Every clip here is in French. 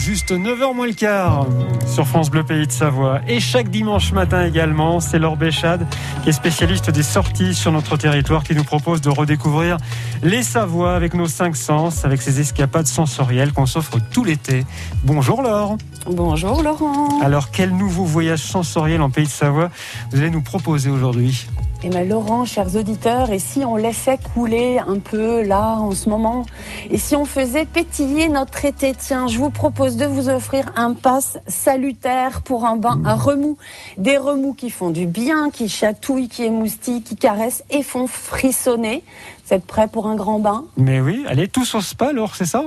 juste 9h moins le quart sur France Bleu Pays de Savoie. Et chaque dimanche matin également, c'est Laure Béchade qui est spécialiste des sorties sur notre territoire qui nous propose de redécouvrir les Savoies avec nos cinq sens, avec ces escapades sensorielles qu'on s'offre tout l'été. Bonjour Laure. Bonjour Laurent. Alors quel nouveau voyage sensoriel en Pays de Savoie vous allez nous proposer aujourd'hui? Eh bien Laurent, chers auditeurs, et si on laissait couler un peu là en ce moment, et si on faisait pétiller notre été, tiens, je vous propose de vous offrir un pass salutaire pour un bain à remous. Des remous qui font du bien, qui chatouillent, qui émoustillent, qui caressent et font frissonner. Vous êtes prêts pour un grand bain? Mais oui, allez tous au spa, alors, c'est ça?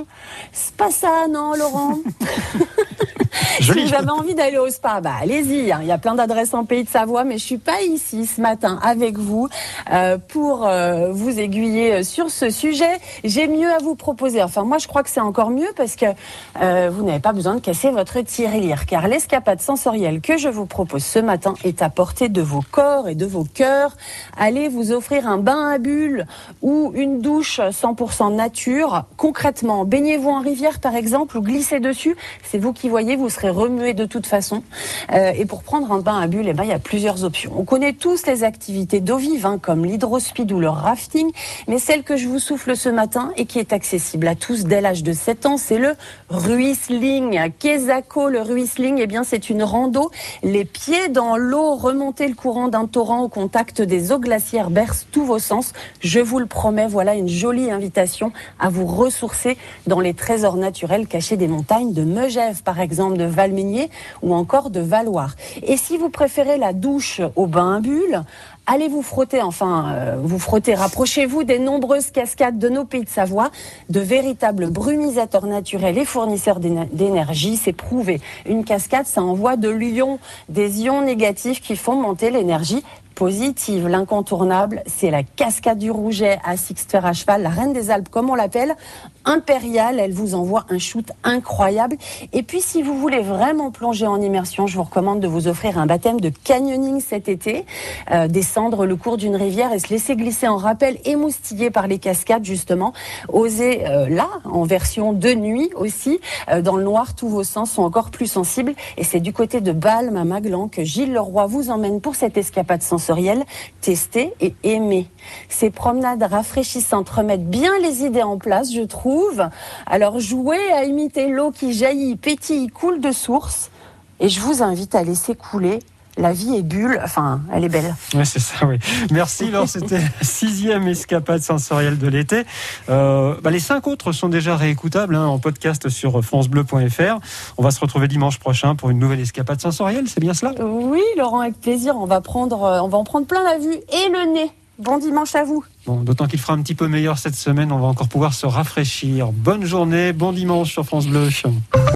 C'est pas ça, non, Laurent? si avez envie d'aller au spa, bah, allez-y. Hein. Il y a plein d'adresses en Pays de Savoie, mais je suis pas ici ce matin avec vous euh, pour euh, vous aiguiller euh, sur ce sujet. J'ai mieux à vous proposer. Enfin, moi, je crois que c'est encore mieux parce que vous n'avez pas besoin de casser votre tirelire, car l'escapade sensorielle que je vous propose ce matin est à portée de vos corps et de vos cœurs. Allez vous offrir un bain à bulles ou une douche 100% nature. Concrètement, baignez-vous en rivière par exemple ou glissez dessus. C'est vous qui voyez, vous serez remué de toute façon. Euh, et pour prendre un bain à bulles, eh ben, il y a plusieurs options. On connaît tous les activités d'eau vive, hein, comme l'hydrospeed ou le rafting, mais celle que je vous souffle ce matin et qui est accessible à tous dès l'âge de 7 ans, c'est le ruisling. Quesaco, le ruisling, eh bien, c'est une rando, les pieds dans l'eau, remonter le courant d'un torrent au contact des eaux glaciaires berce tous vos sens. Je vous le promets, voilà une jolie invitation à vous ressourcer dans les trésors naturels cachés des montagnes de Megève, par exemple, de Valmeignier ou encore de Valoir. Et si vous préférez la douche au bain à bulles, allez vous frotter, enfin, euh, vous frotter, rapprochez-vous des nombreuses cascades de nos pays de Savoie, de véritables brumisateurs naturels et fournisseurs d'énergie. C'est prouvé. Une cascade, ça envoie de l'ion, des ions négatifs qui font monter l'énergie positive. L'incontournable, c'est la cascade du Rouget à Sixter à cheval, la reine des Alpes comme on l'appelle, impériale. Elle vous envoie un shoot incroyable. Et puis si vous voulez vraiment plonger en immersion, je vous recommande de vous offrir un baptême de canyoning cet été, euh, descendre le cours d'une rivière et se laisser glisser en rappel, émoustillé par les cascades justement. Osez euh, là, en version de nuit aussi, euh, dans le noir, tous vos sens sont encore plus sensibles. Et c'est du côté de Balme à Maglan que Gilles Leroy vous emmène pour cette escapade sans tester et aimer. Ces promenades rafraîchissantes remettent bien les idées en place, je trouve. Alors jouez à imiter l'eau qui jaillit, pétille, coule de source. Et je vous invite à laisser couler la vie est bulle, enfin, elle est belle. Oui, c'est ça, oui. Merci, Laure. C'était la sixième escapade sensorielle de l'été. Euh, bah, les cinq autres sont déjà réécoutables hein, en podcast sur francebleu.fr. On va se retrouver dimanche prochain pour une nouvelle escapade sensorielle, c'est bien cela? Oui, Laurent, avec plaisir. On va, prendre, euh, on va en prendre plein la vue et le nez. Bon dimanche à vous. Bon, d'autant qu'il fera un petit peu meilleur cette semaine, on va encore pouvoir se rafraîchir. Bonne journée, bon dimanche sur France Bleu.